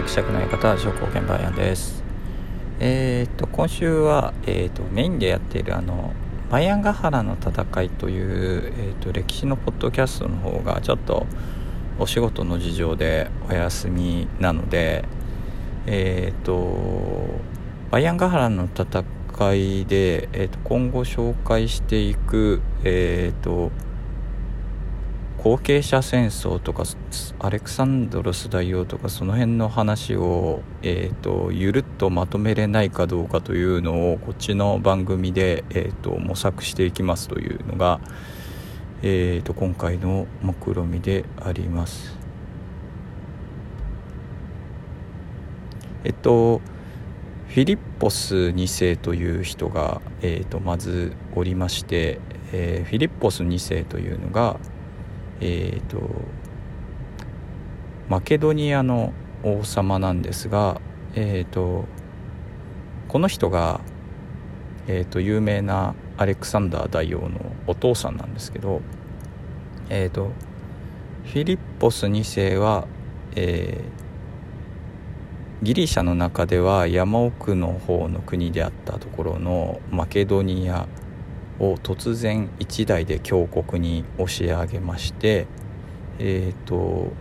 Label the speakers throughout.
Speaker 1: 伯爵の方商工現場やです。えっ、と今週は、えーと、メインでやっているあのバイアンガハラの戦いという、えーと、歴史のポッドキャストの方がちょっとお仕事の事情でお休みなのでえっ、とバイアンガハラの戦いで、えーと、今後紹介していくえっ、と後継者戦争とかアレクサンドロス大王とかその辺の話を、えーと、ゆるっとまとめれないかどうかというのをこっちの番組で、えーと、模索していきますというのが、えーと、今回の目論みであります。えっとフィリッポス2世という人が、えー、とまずおりまして、えー、フィリッポス2世というのがえーと、マケドニアの王様なんですが、えーと、この人が、えーと、有名なアレクサンダー大王のお父さんなんですけど、えー、とフィリッポス2世は、えー、ギリシャの中では山奥の方の国であったところのマケドニアを突然一代で強国に押し上げましてえっ、ー、と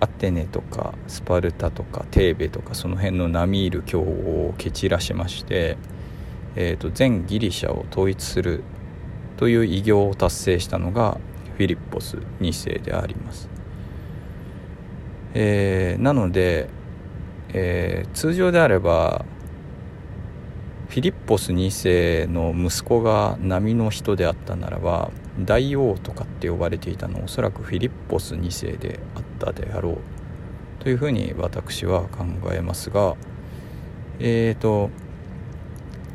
Speaker 1: アテネとかスパルタとかテーベとかその辺の並みいる強豪を蹴散らしまして、えーと、全ギリシャを統一するという偉業を達成したのがフィリッポス2世であります。えー、なので、えー、通常であればフィリッポス2世の息子が波の人であったならば大王とかって呼ばれていたのはおそらくフィリッポス2世であったであろうというふうに私は考えますがえっ、ー、と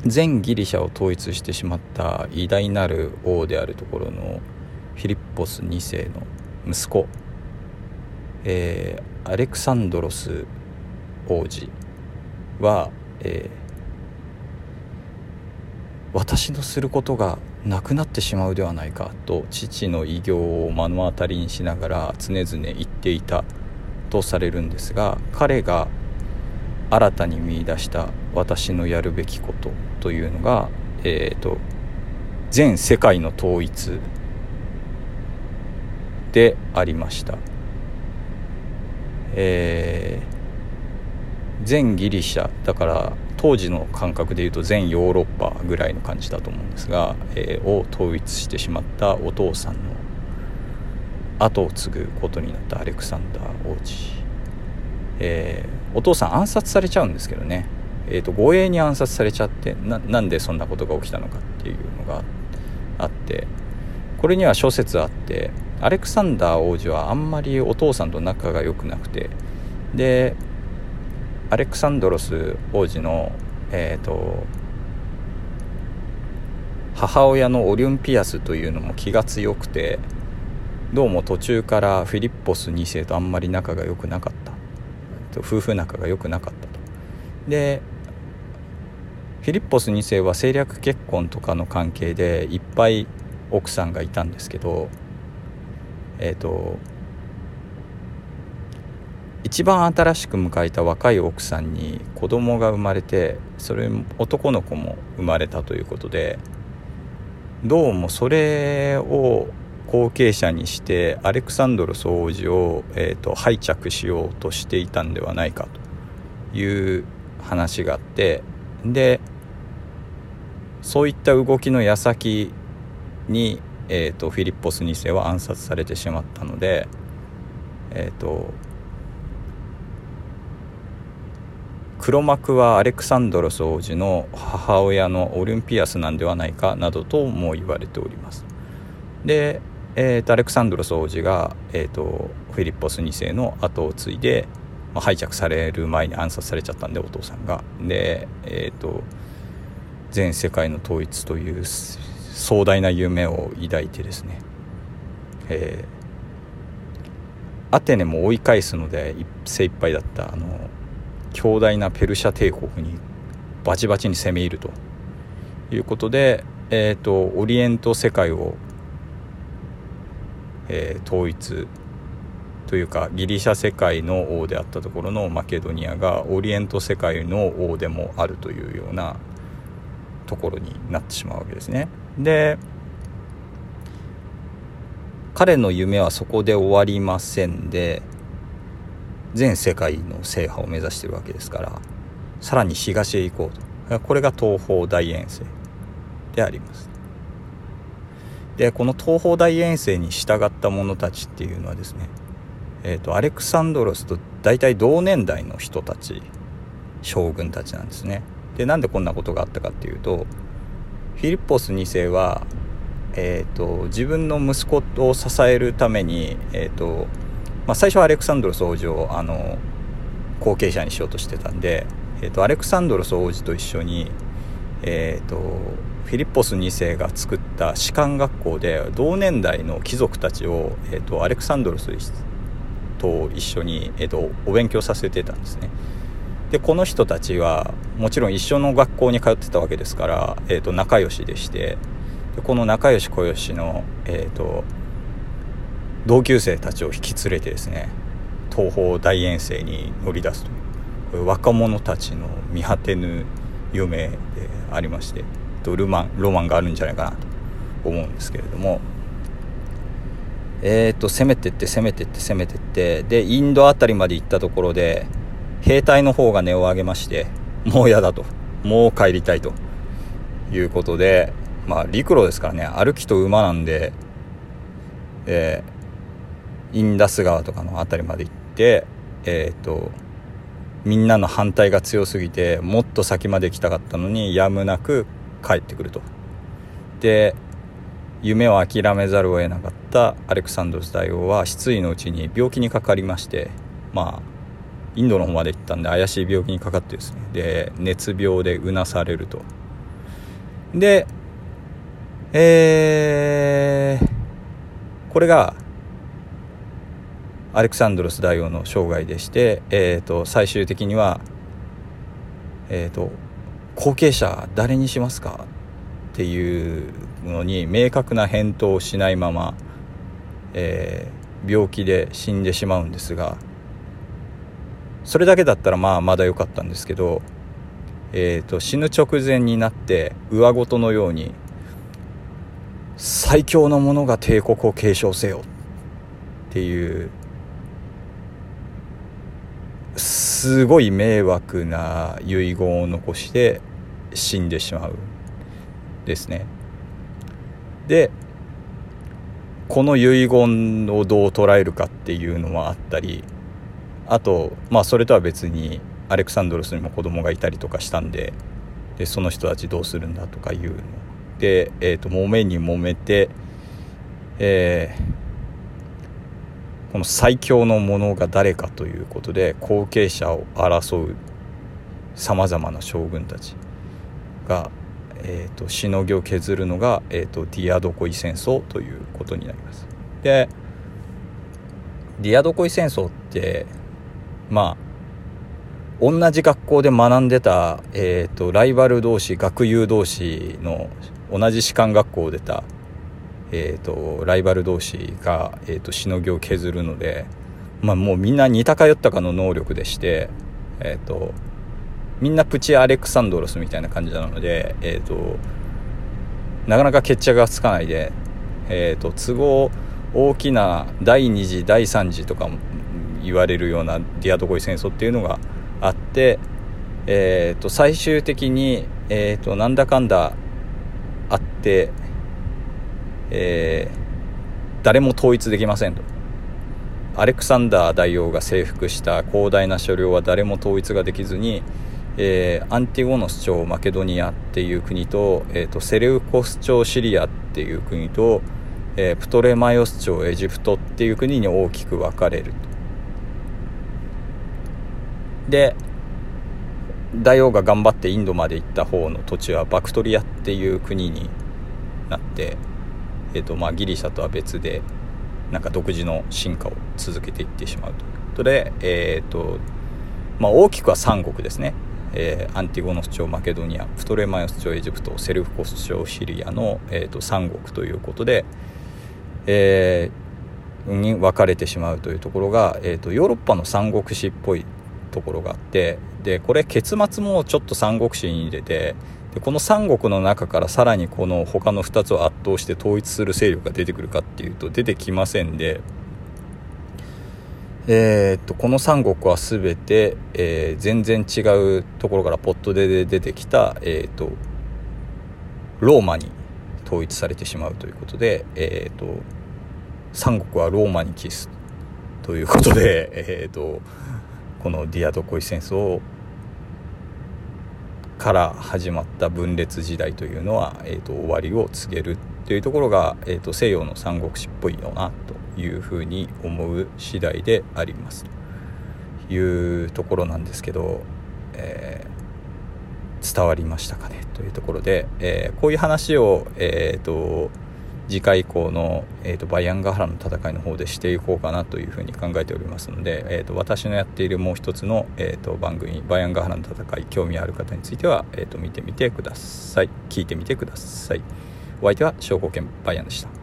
Speaker 1: 全ギリシャを統一してしまった偉大なる王であるところのフィリッポス2世の息子、えー、アレクサンドロス王子は、えー私のすることがなくなってしまうではないかと父の偉業を目の当たりにしながら常々言っていたとされるんですが彼が新たに見いだした私のやるべきことというのが、えーと、全世界の統一でありました。えー、全ギリシャだから当時の感覚でいうと全ヨーロッパぐらいの感じだと思うんですが、えー、を統一してしまったお父さんの後を継ぐことになったアレクサンダー王子、えー、お父さん暗殺されちゃうんですけどね、えーと、護衛に暗殺されちゃってなんでそんなことが起きたのかっていうのがあってこれには諸説あってアレクサンダー王子はあんまりお父さんと仲が良くなくてでアレクサンドロス王子の、えーと、母親のオリュンピアスというのも気が強くてどうも途中からフィリッポス2世とあんまり仲が良くなかった夫婦仲が良くなかったと。でフィリッポス2世は政略結婚とかの関係でいっぱい奥さんがいたんですけどえっ、ー、と一番新しく迎えた若い奥さんに子供が生まれてそれ男の子も生まれたということでどうもそれを後継者にしてアレクサンドロス王子を、えーと、拝着しようとしていたんではないかという話があってでそういった動きの矢先に、えーと、フィリッポス2世は暗殺されてしまったのでえっ、ー、と黒幕はアレクサンドロス王子の母親のオリンピアスなんではないかなどとも言われております。で、えーと、アレクサンドロス王子が、えーと、フィリッポス2世の後を継いで、まあ、ハイジャックされる前に暗殺されちゃったんでお父さんが。で、えーと、全世界の統一という壮大な夢を抱いてですね、えー、アテネも追い返すので精一杯だったあの強大なペルシャ帝国にバチバチに攻め入るということで、えーと、オリエント世界を、えー、統一というかギリシャ世界の王であったところのマケドニアがオリエント世界の王でもあるというようなところになってしまうわけですね。で彼の夢はそこで終わりませんで全世界の制覇を目指してるわけですからさらに東へ行こうと。これが東方大遠征であります。でこの東方大遠征に従った者たちっていうのはですねえーと、アレクサンドロスと大体同年代の人たち将軍たちなんですね。でなんでこんなことがあったかっていうとフィリッポス2世は、えーと、自分の息子を支えるために、えーとまあ、最初はアレクサンドロス王子をあの後継者にしようとしてたんで、えーと、アレクサンドロス王子と一緒に、えー、とフィリッポス2世が作った士官学校で同年代の貴族たちを、えー、とアレクサンドロスと一緒に、えーと、お勉強させてたんですね。でこの人たちはもちろん一緒の学校に通ってたわけですから、えーと、仲良しでしてでこの仲良し小良しの、えーと、同級生たちを引き連れてですね東方大遠征に乗り出すという若者たちの見果てぬ夢でありましてルマンロマンがあるんじゃないかなと思うんですけれども。えー、と攻めてって攻めてって攻めてってでインド辺りまで行ったところで兵隊の方が音を上げましてもう嫌だと。もう帰りたいと。いうことでまあ陸路ですからね歩きと馬なんで、えー、インダス川とかの辺りまで行ってえっ、ー、とみんなの反対が強すぎてもっと先まで行きたかったのにやむなく帰ってくると。で夢を諦めざるを得なかったアレクサンドロス大王は失意のうちに病気にかかりましてまあインドの方まで行ったんで怪しい病気にかかってですね。で熱病でうなされると。でえー、これがアレクサンドロス大王の生涯でして、えーと、最終的には、えーと後継者誰にしますかっていうのに明確な返答をしないまま、えー、病気で死んでしまうんですがそれだけだったらまあまだ良かったんですけど、えーと、死ぬ直前になって上ごとのように最強の者が帝国を継承せよっていうすごい迷惑な遺言を残して死んでしまうですね。でこの遺言をどう捉えるかっていうのもあったりあとまあそれとは別にアレクサンドロスにも子供がいたりとかしたんででその人たちどうするんだとかいうの。で、えーと、揉めに揉めて、えー、この最強のものが誰かということで後継者を争うさまざまな将軍たちがえーと、しのぎを削るのが、えーと、ディアドコイ戦争ということになります。でディアドコイ戦争ってまあ同じ学校で学んでた、えーと、ライバル同士学友同士の同じ士官学校を出た、えー、とライバル同士が、えー、としのぎを削るので、まあ、もうみんな似たかよったかの能力でして、えー、とみんなプチアレクサンドロスみたいな感じなので、えーと、なかなか決着がつかないで、えーと、都合大きな第2次第3次とか言われるようなディアドコイ戦争っていうのがあって、えーと、最終的に、えー、となんだかんだあって、えー、誰も統一できませんと。アレクサンダー大王が征服した広大な所領は誰も統一ができずに、えー、アンティゴノス朝マケドニアっていう国と,、えーと、セレウコス朝シリアっていう国と、えー、プトレマイオス朝エジプトっていう国に大きく分かれると。で大王が頑張ってインドまで行った方の土地はバクトリアっていう国になって、えーとまあ、ギリシャとは別でなんか独自の進化を続けていってしまうと。いうことで、えーとまあ、大きくは3国ですね。えー、アンティゴノス朝マケドニアプトレマイオス朝エジプトセルフコス朝シリアの、えーと、3国ということで、えに分かれてしまうというところが、えーと、ヨーロッパの三国志っぽいところがあってでこれ結末もちょっと三国志に入れてでこの三国の中からさらにこの他の2つを圧倒して統一する勢力が出てくるかっていうと出てきませんで、えー、っとこの三国は全て、えー、全然違うところからポットで出てきた、えー、っとローマに統一されてしまうということで、えー、と三国はローマにキスということで、えー、とこのディアドコイ戦争から始まった分裂時代というのは、えー、と終わりを告げるというところが、えー、と西洋の三国志っぽいよなというふうに思う次第でありますというところなんですけど、えー、伝わりましたかねというところで、えー、こういう話を、えーと、次回以降の、えーと、バイアンガハラの戦いの方でしていこうかなというふうに考えておりますので、えーと、私のやっているもう一つの、えー、と番組「バイアンガハラの戦い」興味ある方については、えー、と見てみてください。聞いてみてください。お相手は証拠犬バイアンでした。